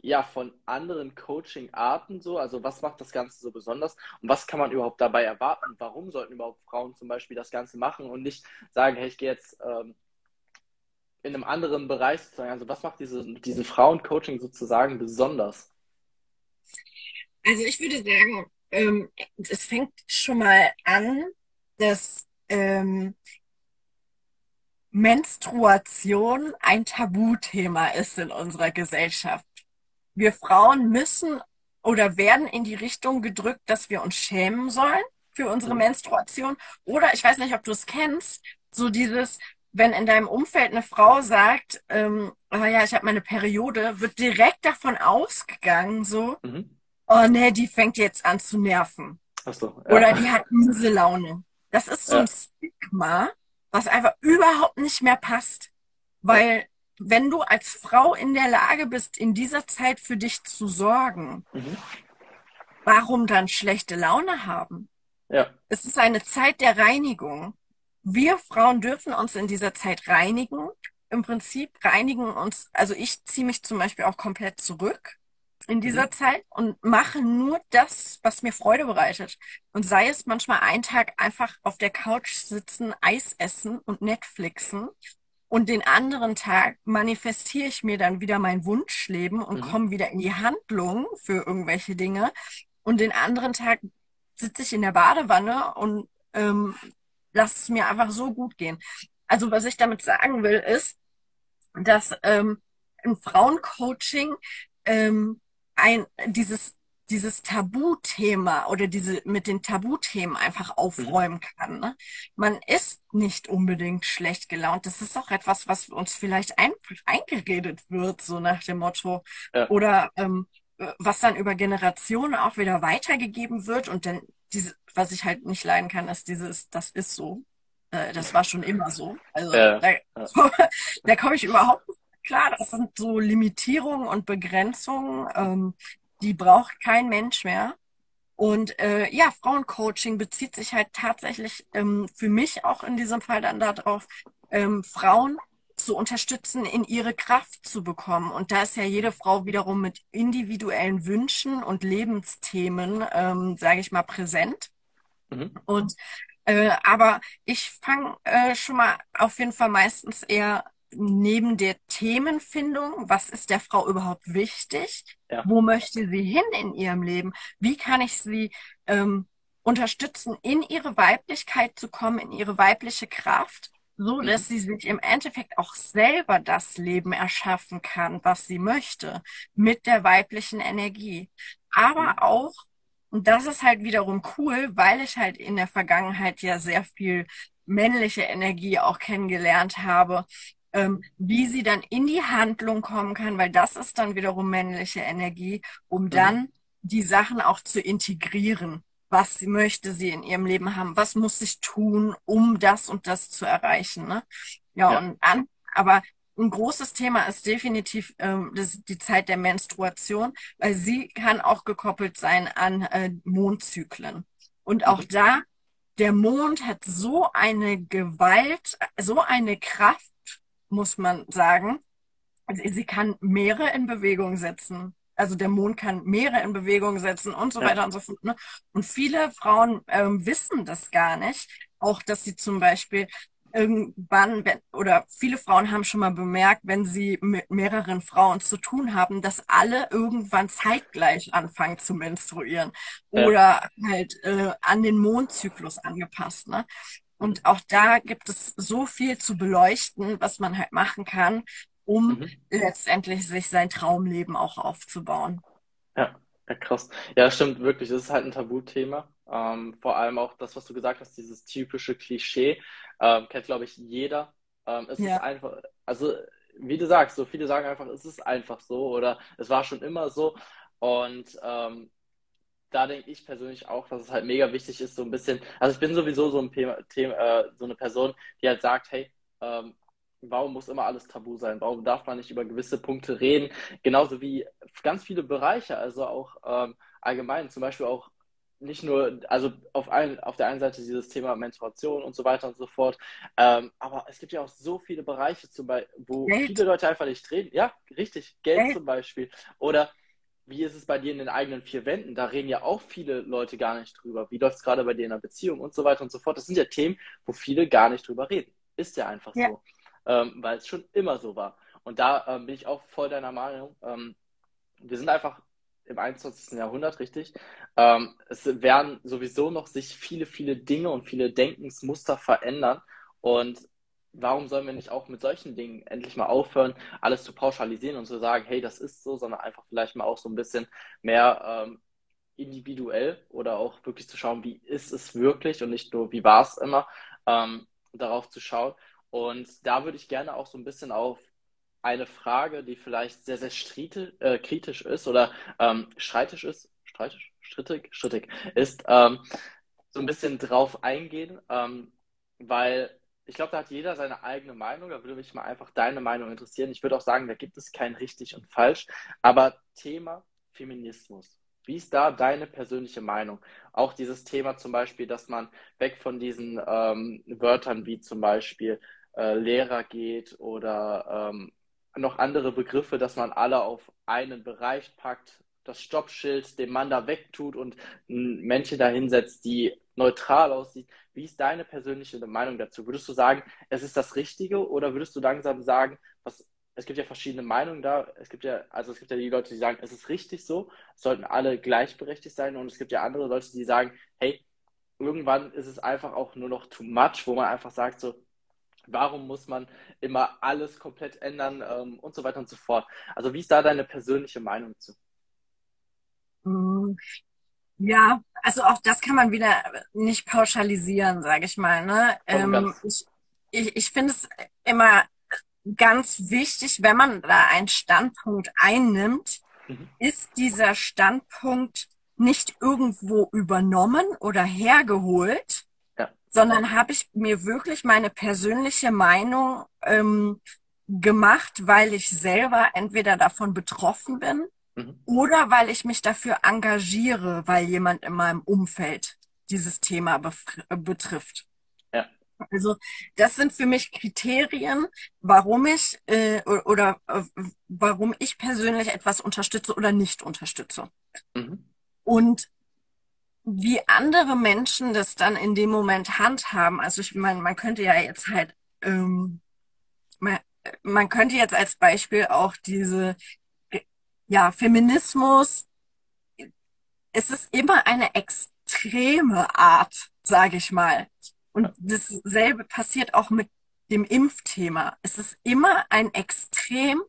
ja, von anderen Coaching-Arten so? Also was macht das Ganze so besonders und was kann man überhaupt dabei erwarten? Warum sollten überhaupt Frauen zum Beispiel das Ganze machen und nicht sagen, hey, ich gehe jetzt ähm, in einem anderen Bereich sozusagen. Also was macht diese, diesen Frauencoaching sozusagen besonders? Also ich würde sagen, ähm, es fängt schon mal an, dass ähm, Menstruation ein Tabuthema ist in unserer Gesellschaft. Wir Frauen müssen oder werden in die Richtung gedrückt, dass wir uns schämen sollen für unsere mhm. Menstruation. Oder ich weiß nicht, ob du es kennst, so dieses, wenn in deinem Umfeld eine Frau sagt, ähm, oh ja, ich habe meine Periode, wird direkt davon ausgegangen, so, mhm. oh nee, die fängt jetzt an zu nerven. Ach so, ja. Oder die hat miese Laune. Das ist so ja. ein Stigma, was einfach überhaupt nicht mehr passt. Weil wenn du als Frau in der Lage bist, in dieser Zeit für dich zu sorgen, mhm. warum dann schlechte Laune haben? Ja. Es ist eine Zeit der Reinigung wir Frauen dürfen uns in dieser Zeit reinigen. Im Prinzip reinigen uns, also ich ziehe mich zum Beispiel auch komplett zurück in dieser mhm. Zeit und mache nur das, was mir Freude bereitet. Und sei es manchmal einen Tag einfach auf der Couch sitzen, Eis essen und Netflixen. Und den anderen Tag manifestiere ich mir dann wieder mein Wunschleben und mhm. komme wieder in die Handlung für irgendwelche Dinge. Und den anderen Tag sitze ich in der Badewanne und ähm, lass es mir einfach so gut gehen. Also was ich damit sagen will, ist, dass ähm, ein Frauencoaching ähm, ein dieses dieses Tabuthema oder diese mit den Tabuthemen einfach aufräumen kann. Ne? Man ist nicht unbedingt schlecht gelaunt. Das ist auch etwas, was uns vielleicht ein, eingeredet wird, so nach dem Motto. Ja. Oder ähm, was dann über Generationen auch wieder weitergegeben wird und dann diese, was ich halt nicht leiden kann, ist dieses, das ist so. Äh, das war schon immer so. Also ja. da, so, da komme ich überhaupt nicht klar. Das sind so Limitierungen und Begrenzungen, ähm, die braucht kein Mensch mehr. Und äh, ja, Frauencoaching bezieht sich halt tatsächlich ähm, für mich auch in diesem Fall dann darauf, ähm, Frauen zu unterstützen, in ihre Kraft zu bekommen. Und da ist ja jede Frau wiederum mit individuellen Wünschen und Lebensthemen, ähm, sage ich mal, präsent. Mhm. Und äh, aber ich fange äh, schon mal auf jeden Fall meistens eher neben der Themenfindung, was ist der Frau überhaupt wichtig? Ja. Wo möchte sie hin in ihrem Leben? Wie kann ich sie ähm, unterstützen, in ihre Weiblichkeit zu kommen, in ihre weibliche Kraft? so Mhm. dass sie sich im Endeffekt auch selber das Leben erschaffen kann, was sie möchte, mit der weiblichen Energie. Mhm. Aber auch, und das ist halt wiederum cool, weil ich halt in der Vergangenheit ja sehr viel männliche Energie auch kennengelernt habe, ähm, wie sie dann in die Handlung kommen kann, weil das ist dann wiederum männliche Energie, um Mhm. dann die Sachen auch zu integrieren. Was sie möchte sie in ihrem Leben haben? Was muss ich tun, um das und das zu erreichen, ne? Ja, Ja. und an, aber ein großes Thema ist definitiv ähm, das, die Zeit der Menstruation, weil sie kann auch gekoppelt sein an äh, Mondzyklen. Und auch Mhm. da, der Mond hat so eine Gewalt, so eine Kraft, muss man sagen. Also sie kann Meere in Bewegung setzen. Also der Mond kann Meere in Bewegung setzen und so Ja. weiter und so fort. Ne? Und viele Frauen ähm, wissen das gar nicht. Auch, dass sie zum Beispiel irgendwann, wenn, oder viele Frauen haben schon mal bemerkt, wenn sie mit mehreren Frauen zu tun haben, dass alle irgendwann zeitgleich anfangen zu menstruieren Ja. oder halt äh, an den Mondzyklus angepasst. Ne? Und auch da gibt es so viel zu beleuchten, was man halt machen kann, um Mhm. letztendlich sich sein Traumleben auch aufzubauen. Ja, ja, krass. Ja, stimmt, wirklich. Das ist halt ein Tabuthema. Ähm, vor allem auch das, was du gesagt hast, dieses typische Klischee, ähm, kennt, glaube ich, jeder. Ähm, es ist Ja, einfach, also, wie du sagst, so viele sagen einfach, es ist einfach so oder es war schon immer so. Und ähm, da denke ich persönlich auch, dass es halt mega wichtig ist, so ein bisschen, also ich bin sowieso so ein Thema, Thema, äh, so eine Person, die halt sagt, hey, ähm, warum muss immer alles tabu sein? Warum darf man nicht über gewisse Punkte reden? Genauso wie ganz viele Bereiche, also auch ähm, allgemein, zum Beispiel auch nicht nur, also auf ein, auf der einen Seite dieses Thema Menstruation und so weiter und so fort, ähm, aber es gibt ja auch so viele Bereiche, zum Beispiel, wo viele Geld, Leute einfach nicht reden. Ja, richtig, Geld Geld, zum Beispiel. Oder wie ist es bei dir in den eigenen vier Wänden? Da reden ja auch viele Leute gar nicht drüber. Wie läuft es gerade bei dir in der Beziehung und so weiter und so fort? Das sind ja Themen, wo viele gar nicht drüber reden. Ist ja einfach ja, so, ähm, weil es schon immer so war. Und da ähm, bin ich auch voll deiner Meinung. Ähm, wir sind einfach im 21. Jahrhundert, richtig? Ähm, es werden sowieso noch sich viele, viele Dinge und viele Denkensmuster verändern. Und warum sollen wir nicht auch mit solchen Dingen endlich mal aufhören, alles zu pauschalisieren und zu sagen, hey, das ist so, sondern einfach vielleicht mal auch so ein bisschen mehr ähm, individuell oder auch wirklich zu schauen, wie ist es wirklich und nicht nur, wie war es immer, ähm, darauf zu schauen. Und da würde ich gerne auch so ein bisschen auf eine Frage, die vielleicht sehr, sehr strite, äh, kritisch ist oder ähm, streitig ist, streitig, strittig, strittig. Ist, ähm, so ein bisschen drauf eingehen, ähm, weil ich glaube, da hat jeder seine eigene Meinung. Da würde mich mal einfach deine Meinung interessieren. Ich würde auch sagen, da gibt es kein richtig und falsch. Aber Thema Feminismus. Wie ist da deine persönliche Meinung? Auch dieses Thema zum Beispiel, dass man weg von diesen ähm, Wörtern wie zum Beispiel äh, Lehrer geht oder ähm, noch andere Begriffe, dass man alle auf einen Bereich packt, das Stoppschild dem Mann da wegtut und ein Männchen da hinsetzt, die neutral aussieht. Wie ist deine persönliche Meinung dazu? Würdest du sagen, es ist das Richtige oder würdest du langsam sagen, was, es gibt ja verschiedene Meinungen da. Es gibt ja, also es gibt ja die Leute, die sagen, es ist richtig so, es sollten alle gleichberechtigt sein und es gibt ja andere Leute, die sagen, hey, irgendwann ist es einfach auch nur noch too much, wo man einfach sagt so, warum muss man immer alles komplett ändern ähm, und so weiter und so fort. Also wie ist da deine persönliche Meinung zu? Mm, ja, also auch das kann man wieder nicht pauschalisieren, sage ich mal, ne? Und Ähm, ich, ich, ich finde es immer ganz wichtig, wenn man da einen Standpunkt einnimmt, Mhm. ist dieser Standpunkt nicht irgendwo übernommen oder hergeholt, Ja. sondern habe ich mir wirklich meine persönliche Meinung ähm, gemacht, weil ich selber entweder davon betroffen bin Mhm. oder weil ich mich dafür engagiere, weil jemand in meinem Umfeld dieses Thema äh, betrifft. Ja. Also das sind für mich Kriterien, warum ich äh, oder äh, warum ich persönlich etwas unterstütze oder nicht unterstütze. Mhm. Und wie andere Menschen das dann in dem Moment handhaben, also ich meine, man könnte ja jetzt halt, ähm, man, man könnte jetzt als Beispiel auch diese, ja, Feminismus, es ist immer eine extreme Art, sage ich mal. Und dasselbe passiert auch mit dem Impfthema. Es ist immer ein Extrem,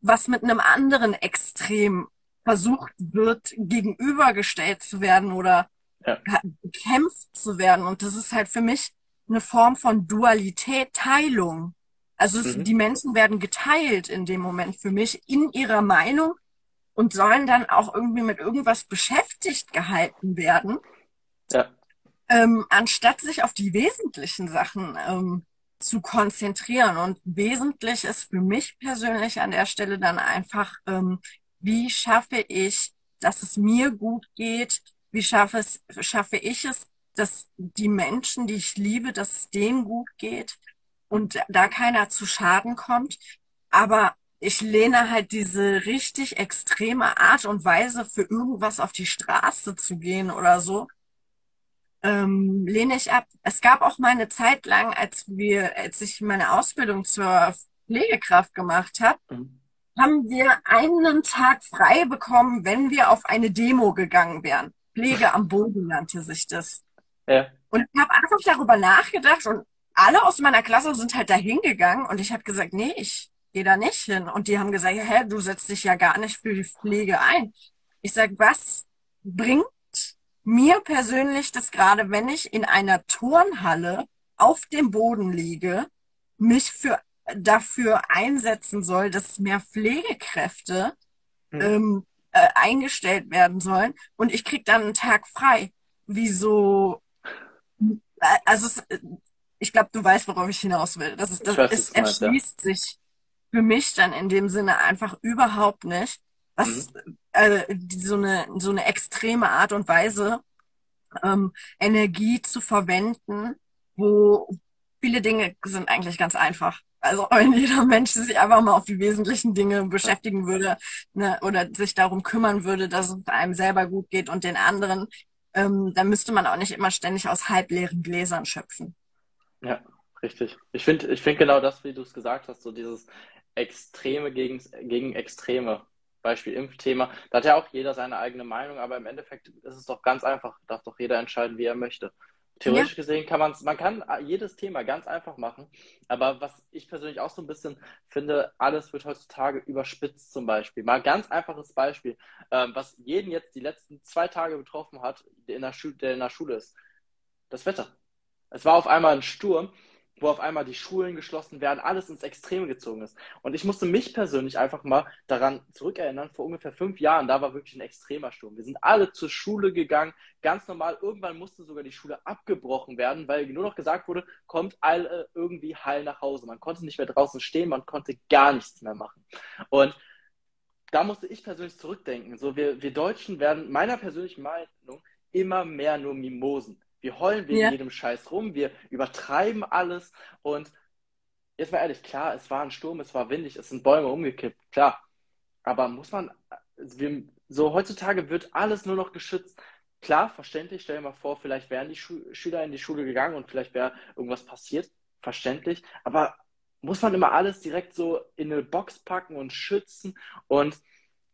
was mit einem anderen Extrem versucht wird, gegenübergestellt zu werden oder ja. bekämpft zu werden. Und das ist halt für mich eine Form von Dualität, Teilung. Also es, mhm. die Menschen werden geteilt in dem Moment für mich in ihrer Meinung und sollen dann auch irgendwie mit irgendwas beschäftigt gehalten werden, ja. ähm, anstatt sich auf die wesentlichen Sachen ähm, zu konzentrieren. Und wesentlich ist für mich persönlich an der Stelle dann einfach, ähm, wie schaffe ich, dass es mir gut geht, wie schaffe, es, schaffe ich es, dass die Menschen, die ich liebe, dass es denen gut geht und da keiner zu Schaden kommt. Aber ich lehne halt diese richtig extreme Art und Weise, für irgendwas auf die Straße zu gehen oder so, ähm, lehne ich ab. Es gab auch mal eine Zeit lang, als wir, als ich meine Ausbildung zur Pflegekraft gemacht habe, mhm. haben wir einen Tag frei bekommen, wenn wir auf eine Demo gegangen wären. Pflege am Boden nannte sich das. Ja. Und ich habe einfach darüber nachgedacht und alle aus meiner Klasse sind halt da hingegangen und ich habe gesagt, nee, ich gehe da nicht hin. Und die haben gesagt, hä, du setzt dich ja gar nicht für die Pflege ein. Ich sag, was bringt mir persönlich das gerade, wenn ich in einer Turnhalle auf dem Boden liege, mich für dafür einsetzen soll, dass mehr Pflegekräfte hm. ähm, äh, eingestellt werden sollen und ich krieg dann einen Tag frei. Wieso? Äh, also es, ich glaube, du weißt, worauf ich hinaus will. Das ist, das, weiß, es erschließt ja. sich für mich dann in dem Sinne einfach überhaupt nicht, was mhm. äh, so eine so eine extreme Art und Weise ähm, Energie zu verwenden, wo viele Dinge sind eigentlich ganz einfach. Also wenn jeder Mensch sich einfach mal auf die wesentlichen Dinge beschäftigen würde ne, oder sich darum kümmern würde, dass es einem selber gut geht und den anderen, ähm, dann müsste man auch nicht immer ständig aus halbleeren Gläsern schöpfen. Ja, richtig. Ich finde ich find genau das, wie du es gesagt hast, so dieses Extreme gegen, gegen Extreme. Beispiel Impfthema. Da hat ja auch jeder seine eigene Meinung, aber im Endeffekt ist es doch ganz einfach. Darf doch jeder entscheiden, wie er möchte. Theoretisch ja. gesehen kann man es, man kann jedes Thema ganz einfach machen, aber was ich persönlich auch so ein bisschen finde, alles wird heutzutage überspitzt zum Beispiel. Mal ganz einfaches Beispiel, ähm, was jeden jetzt die letzten zwei Tage betroffen hat, der in der, Schu der in der Schule ist. Das Wetter. Es war auf einmal ein Sturm wo auf einmal die Schulen geschlossen werden, alles ins Extreme gezogen ist. Und ich musste mich persönlich einfach mal daran zurückerinnern, vor ungefähr fünf Jahren, da war wirklich ein extremer Sturm. Wir sind alle zur Schule gegangen, ganz normal. Irgendwann musste sogar die Schule abgebrochen werden, weil nur noch gesagt wurde, kommt alle irgendwie heil nach Hause. Man konnte nicht mehr draußen stehen, man konnte gar nichts mehr machen. Und da musste ich persönlich zurückdenken. So, wir, wir Deutschen werden meiner persönlichen Meinung immer mehr nur Mimosen. Wir heulen wegen ja. jedem Scheiß rum, wir übertreiben alles und jetzt mal ehrlich, klar, es war ein Sturm, es war windig, es sind Bäume umgekippt, klar. Aber muss man, wir, so heutzutage wird alles nur noch geschützt. Klar, verständlich, stell dir mal vor, vielleicht wären die Schu Schüler in die Schule gegangen und vielleicht wäre irgendwas passiert, verständlich. Aber muss man immer alles direkt so in eine Box packen und schützen? Und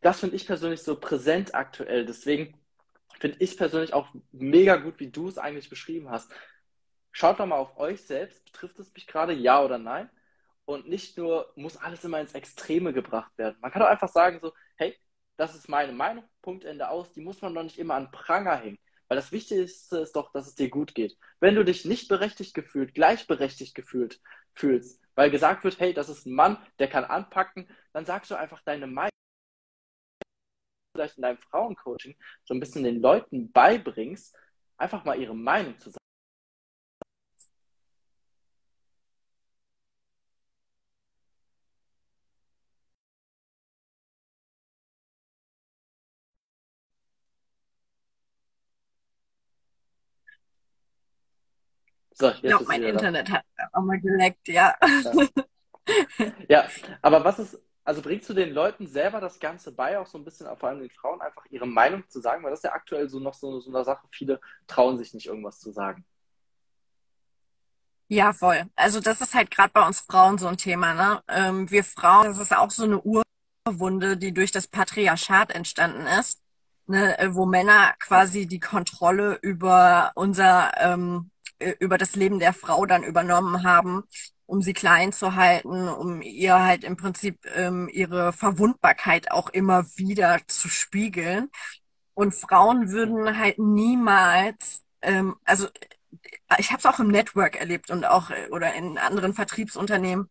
das finde ich persönlich so präsent aktuell. Deswegen finde ich persönlich auch mega gut, wie du es eigentlich beschrieben hast. Schaut doch mal auf euch selbst. Betrifft es mich gerade, ja oder nein? Und nicht nur, muss alles immer ins Extreme gebracht werden. Man kann doch einfach sagen, so, hey, das ist meine Meinung, Punkt, Ende aus. Die muss man doch nicht immer an Pranger hängen. Weil das Wichtigste ist doch, dass es dir gut geht. Wenn du dich nicht berechtigt gefühlt, gleichberechtigt gefühlt fühlst, weil gesagt wird, hey, das ist ein Mann, der kann anpacken, dann sagst du einfach deine Meinung vielleicht in deinem Frauencoaching so ein bisschen den Leuten beibringst, einfach mal ihre Meinung zu sagen. So, ich glaube, mein Internet da. hat auch mal geleckt, ja. ja. ja. aber was ist, also bringst du den Leuten selber das Ganze bei, auch so ein bisschen, vor allem den Frauen, einfach ihre Meinung zu sagen? Weil das ist ja aktuell so noch so, so eine Sache, viele trauen sich nicht irgendwas zu sagen. Ja, voll. Also das ist halt gerade bei uns Frauen so ein Thema, ne? Ähm, wir Frauen, das ist auch so eine Urwunde, die durch das Patriarchat entstanden ist, ne? Äh, wo Männer quasi die Kontrolle über unser, ähm, äh, über das Leben der Frau dann übernommen haben um sie klein zu halten, um ihr halt im Prinzip ähm, ihre Verwundbarkeit auch immer wieder zu spiegeln. Und Frauen würden halt niemals, ähm, also ich habe es auch im Network erlebt und auch äh, oder in anderen Vertriebsunternehmen,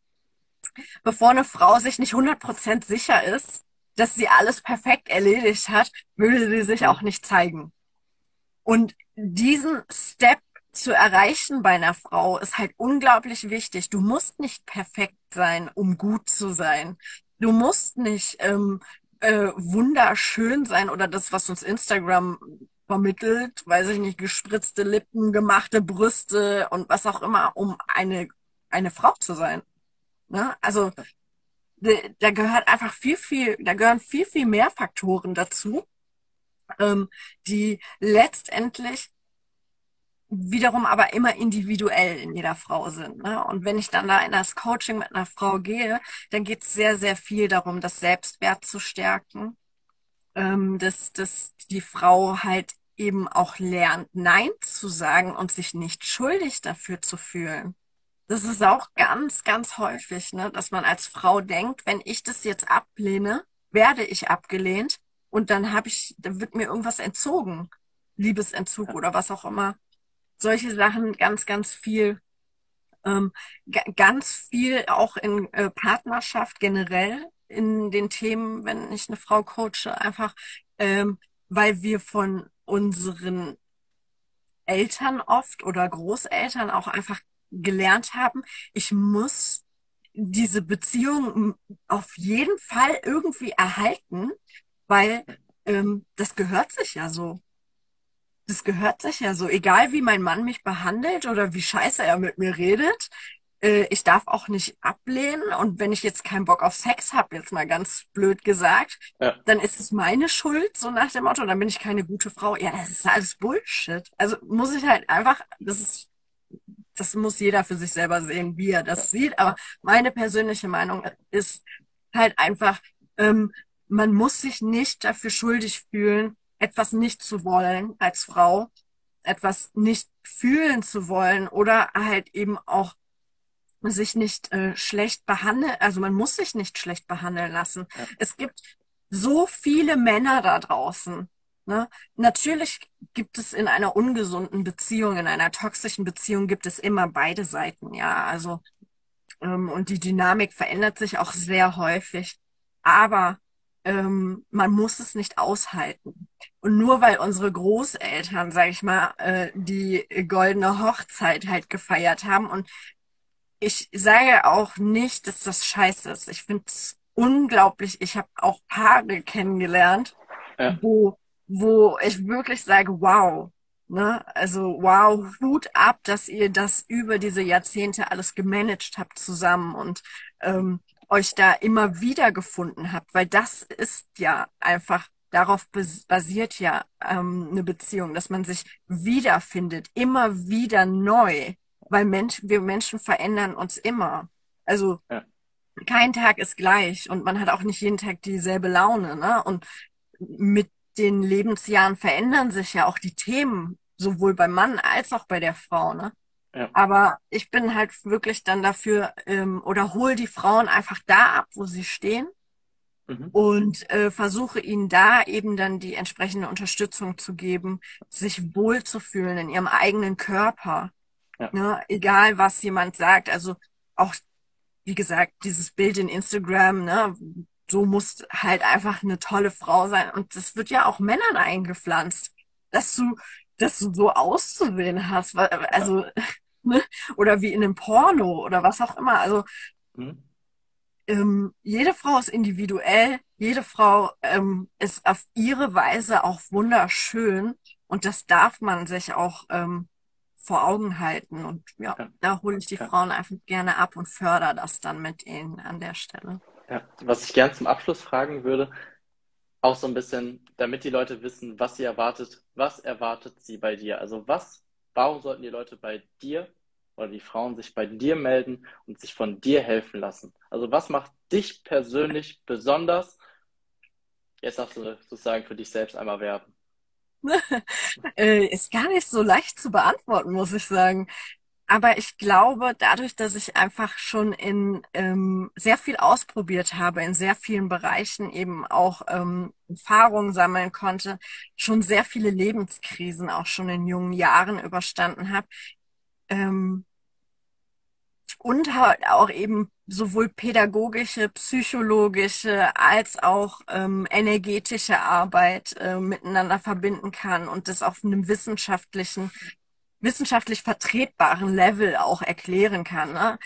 bevor eine Frau sich nicht 100% sicher ist, dass sie alles perfekt erledigt hat, würde sie sich auch nicht zeigen. Und diesen Step zu erreichen bei einer Frau ist halt unglaublich wichtig. Du musst nicht perfekt sein, um gut zu sein. Du musst nicht ähm, äh, wunderschön sein oder das, was uns Instagram vermittelt, weiß ich nicht, gespritzte Lippen, gemachte Brüste und was auch immer, um eine, eine Frau zu sein. Ne? Also da gehört einfach viel, viel, da gehören viel, viel mehr Faktoren dazu, ähm, die letztendlich wiederum aber immer individuell in jeder Frau sind. Ne? Und wenn ich dann da in das Coaching mit einer Frau gehe, dann geht es sehr, sehr viel darum, das Selbstwert zu stärken, ähm, dass, dass die Frau halt eben auch lernt, Nein zu sagen und sich nicht schuldig dafür zu fühlen. Das ist auch ganz, ganz häufig, ne, dass man als Frau denkt, wenn ich das jetzt ablehne, werde ich abgelehnt und dann habe ich, dann wird mir irgendwas entzogen. Liebesentzug oder was auch immer solche Sachen ganz, ganz viel, ähm, ganz viel auch in äh, Partnerschaft generell in den Themen, wenn ich eine Frau coache, einfach ähm, weil wir von unseren Eltern oft oder Großeltern auch einfach gelernt haben, ich muss diese Beziehung auf jeden Fall irgendwie erhalten, weil ähm, das gehört sich ja so das gehört sich ja so. Egal wie mein Mann mich behandelt oder wie scheiße er mit mir redet, äh, ich darf auch nicht ablehnen. Und wenn ich jetzt keinen Bock auf Sex habe, jetzt mal ganz blöd gesagt, ja. dann ist es meine Schuld, so nach dem Motto, dann bin ich keine gute Frau. Ja, das ist alles Bullshit. Also muss ich halt einfach, das ist, das muss jeder für sich selber sehen, wie er das sieht. Aber meine persönliche Meinung ist halt einfach, ähm, man muss sich nicht dafür schuldig fühlen, etwas nicht zu wollen als Frau, etwas nicht fühlen zu wollen oder halt eben auch sich nicht äh, schlecht behandeln, also man muss sich nicht schlecht behandeln lassen. Ja. Es gibt so viele Männer da draußen. Ne? Natürlich gibt es in einer ungesunden Beziehung, in einer toxischen Beziehung gibt es immer beide Seiten, ja. Also ähm, und die Dynamik verändert sich auch sehr häufig. Aber ähm, man muss es nicht aushalten. Und nur weil unsere Großeltern, sag ich mal, äh, die goldene Hochzeit halt gefeiert haben und ich sage auch nicht, dass das scheiße ist. Ich finde es unglaublich. Ich habe auch Paare kennengelernt, ja. wo, wo ich wirklich sage, wow. Ne? Also wow, Hut ab, dass ihr das über diese Jahrzehnte alles gemanagt habt zusammen und ähm, euch da immer wieder gefunden habt, weil das ist ja einfach, darauf basiert ja ähm, eine Beziehung, dass man sich wiederfindet, immer wieder neu, weil Mensch, wir Menschen verändern uns immer. Also ja. kein Tag ist gleich und man hat auch nicht jeden Tag dieselbe Laune, ne? Und mit den Lebensjahren verändern sich ja auch die Themen, sowohl beim Mann als auch bei der Frau, ne? Ja. Aber ich bin halt wirklich dann dafür ähm, oder hole die Frauen einfach da ab, wo sie stehen mhm. und äh, versuche ihnen da eben dann die entsprechende Unterstützung zu geben, sich wohlzufühlen in ihrem eigenen Körper. Ja. Ne? Egal, was jemand sagt. Also auch, wie gesagt, dieses Bild in Instagram, ne? so muss halt einfach eine tolle Frau sein. Und das wird ja auch Männern eingepflanzt, dass du dass du so auszusehen hast. Also, ne? oder wie in einem Porno oder was auch immer. Also, mhm. ähm, jede Frau ist individuell, jede Frau ähm, ist auf ihre Weise auch wunderschön und das darf man sich auch ähm, vor Augen halten. Und ja, ja. da hole ich die ja. Frauen einfach gerne ab und fördere das dann mit ihnen an der Stelle. Ja, was ich gern zum Abschluss fragen würde, auch so ein bisschen, damit die Leute wissen, was sie erwartet, was erwartet sie bei dir? Also was, warum sollten die Leute bei dir oder die Frauen sich bei dir melden und sich von dir helfen lassen? Also was macht dich persönlich besonders? Jetzt darfst du sozusagen für dich selbst einmal werben. äh, ist gar nicht so leicht zu beantworten, muss ich sagen. Aber ich glaube, dadurch, dass ich einfach schon in ähm, sehr viel ausprobiert habe, in sehr vielen Bereichen eben auch ähm, Erfahrungen sammeln konnte, schon sehr viele Lebenskrisen auch schon in jungen Jahren überstanden habe. Ähm, und halt auch eben sowohl pädagogische, psychologische als auch ähm, energetische Arbeit äh, miteinander verbinden kann und das auf einem wissenschaftlichen, wissenschaftlich vertretbaren Level auch erklären kann. Ne?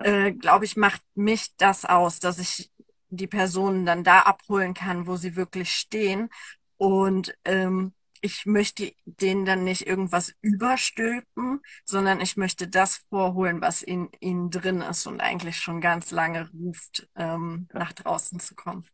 Äh, Glaube ich, macht mich das aus, dass ich die Personen dann da abholen kann, wo sie wirklich stehen und ähm, ich möchte denen dann nicht irgendwas überstülpen, sondern ich möchte das vorholen, was in ihnen drin ist und eigentlich schon ganz lange ruft, ähm, nach draußen zu kommen.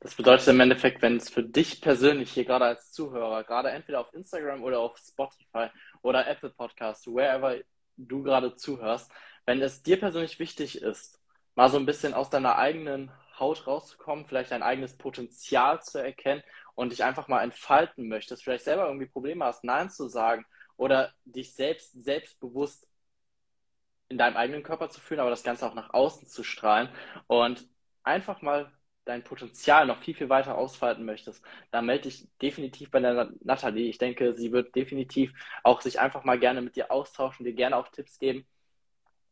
Das bedeutet im Endeffekt, wenn es für dich persönlich hier gerade als Zuhörer, gerade entweder auf Instagram oder auf Spotify oder Apple Podcast, wherever du gerade zuhörst, wenn es dir persönlich wichtig ist, mal so ein bisschen aus deiner eigenen Haut rauszukommen, vielleicht dein eigenes Potenzial zu erkennen und dich einfach mal entfalten möchtest, vielleicht selber irgendwie Probleme hast, Nein zu sagen oder dich selbst selbstbewusst in deinem eigenen Körper zu fühlen, aber das Ganze auch nach außen zu strahlen und einfach mal dein Potenzial noch viel, viel weiter ausfalten möchtest, dann melde dich definitiv bei der Nathalie. Ich denke, sie wird definitiv auch sich einfach mal gerne mit dir austauschen, dir gerne auch Tipps geben.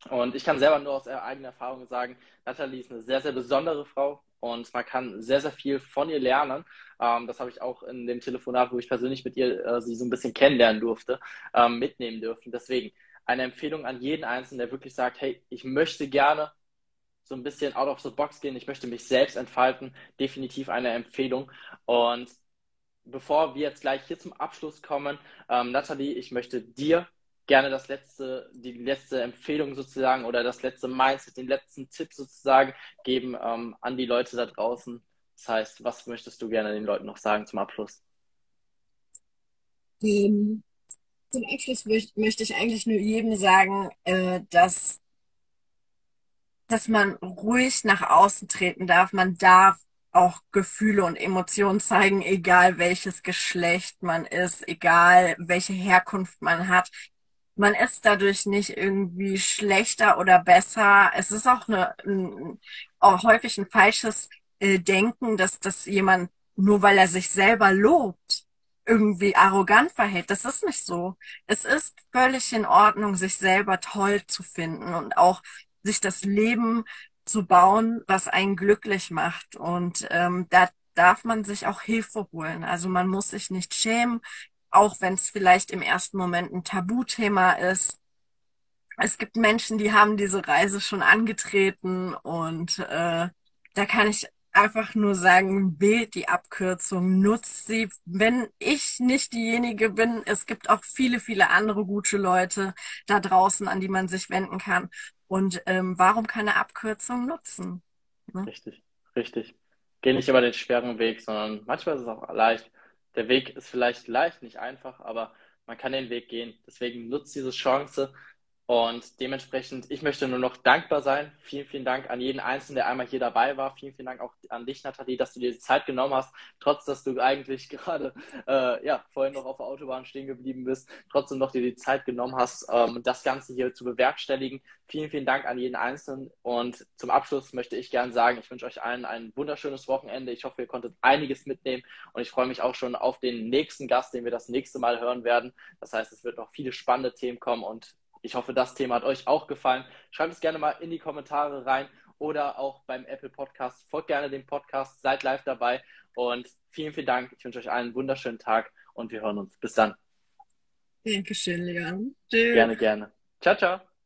Und ich kann selber nur aus eigener Erfahrung sagen, Nathalie ist eine sehr, sehr besondere Frau und man kann sehr, sehr viel von ihr lernen. Ähm, das habe ich auch in dem Telefonat, wo ich persönlich mit ihr äh, sie so ein bisschen kennenlernen durfte, ähm, mitnehmen dürfen. Deswegen eine Empfehlung an jeden Einzelnen, der wirklich sagt, hey, ich möchte gerne so ein bisschen out of the box gehen, ich möchte mich selbst entfalten, definitiv eine Empfehlung. Und bevor wir jetzt gleich hier zum Abschluss kommen, ähm, Nathalie, ich möchte dir gerne das letzte, die letzte Empfehlung sozusagen oder das letzte Mindset, den letzten Tipp sozusagen geben ähm, an die Leute da draußen. Das heißt, was möchtest du gerne den Leuten noch sagen zum Abschluss? Zum Abschluss möchte ich eigentlich nur jedem sagen, äh, dass, dass man ruhig nach außen treten darf. Man darf auch Gefühle und Emotionen zeigen, egal welches Geschlecht man ist, egal welche Herkunft man hat man ist dadurch nicht irgendwie schlechter oder besser. Es ist auch, eine, ein, auch häufig ein falsches äh, Denken, dass, dass jemand, nur weil er sich selber lobt, irgendwie arrogant verhält. Das ist nicht so. Es ist völlig in Ordnung, sich selber toll zu finden und auch sich das Leben zu bauen, was einen glücklich macht. Und ähm, da darf man sich auch Hilfe holen. Also man muss sich nicht schämen, auch wenn es vielleicht im ersten Moment ein Tabuthema ist. Es gibt Menschen, die haben diese Reise schon angetreten und äh, da kann ich einfach nur sagen, wählt die Abkürzung, nutzt sie. Wenn ich nicht diejenige bin, es gibt auch viele, viele andere gute Leute da draußen, an die man sich wenden kann. Und ähm, warum keine Abkürzung nutzen? Ne? Richtig, richtig. Geh nicht über den schweren Weg, sondern manchmal ist es auch leicht, der Weg ist vielleicht leicht, nicht einfach, aber man kann den Weg gehen. Deswegen nutzt diese Chance, und dementsprechend, ich möchte nur noch dankbar sein. Vielen, vielen Dank an jeden Einzelnen, der einmal hier dabei war. Vielen, vielen Dank auch an dich, Nathalie, dass du dir die Zeit genommen hast, trotz dass du eigentlich gerade äh, ja, vorhin noch auf der Autobahn stehen geblieben bist, trotzdem noch dir die Zeit genommen hast, ähm, das Ganze hier zu bewerkstelligen. Vielen, vielen Dank an jeden Einzelnen. Und zum Abschluss möchte ich gerne sagen, ich wünsche euch allen ein wunderschönes Wochenende. Ich hoffe, ihr konntet einiges mitnehmen und ich freue mich auch schon auf den nächsten Gast, den wir das nächste Mal hören werden. Das heißt, es wird noch viele spannende Themen kommen und ich hoffe, das Thema hat euch auch gefallen. Schreibt es gerne mal in die Kommentare rein oder auch beim Apple Podcast. Folgt gerne dem Podcast, seid live dabei und vielen, vielen Dank. Ich wünsche euch allen einen wunderschönen Tag und wir hören uns. Bis dann. Dankeschön, Leon. Tschüss. Gerne, gerne. Ciao, ciao.